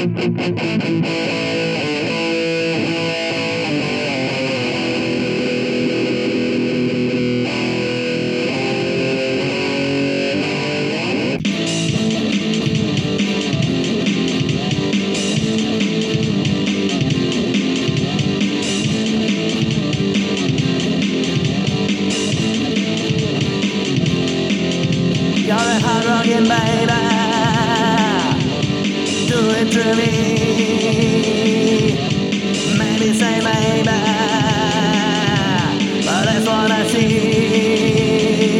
You're a hard rocking baby me. Maybe say maybe, but that's what I see.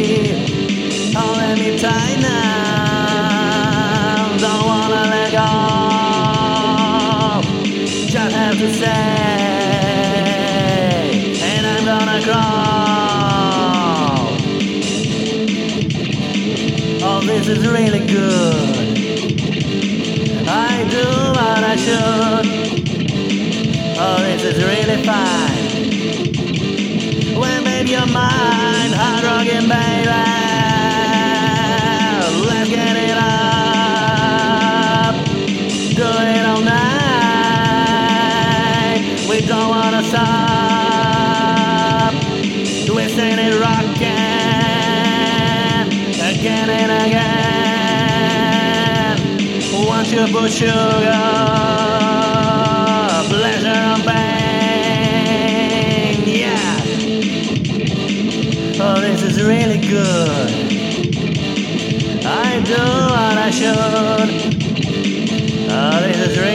Holding me tight now, don't wanna let go. Just have to say, and I'm gonna crawl. Oh, this is really good. Do what I should. Oh, this is really fine. When baby you're mine, hard rockin' baby. Let's get it up. Do it all night. We don't wanna stop. You sugar, pleasure and pain, yeah. Oh, this is really good. I do what I should. Oh, this is really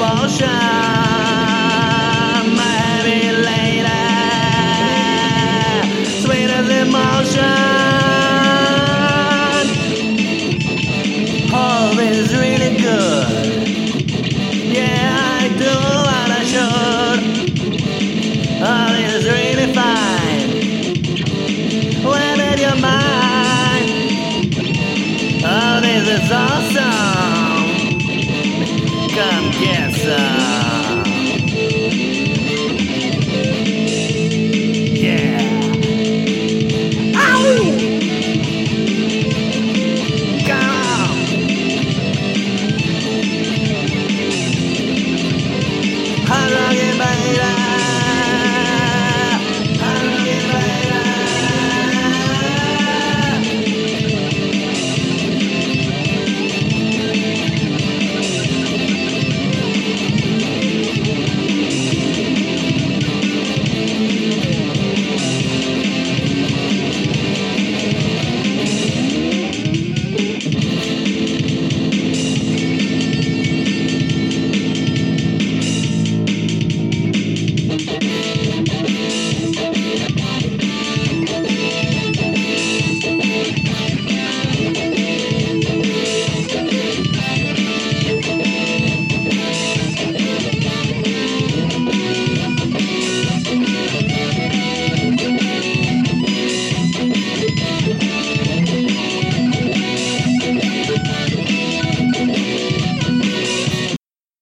emotion. Is really good. Yeah, I do what I should. This is really fine. In your mind. Oh, this is awesome. Come get some.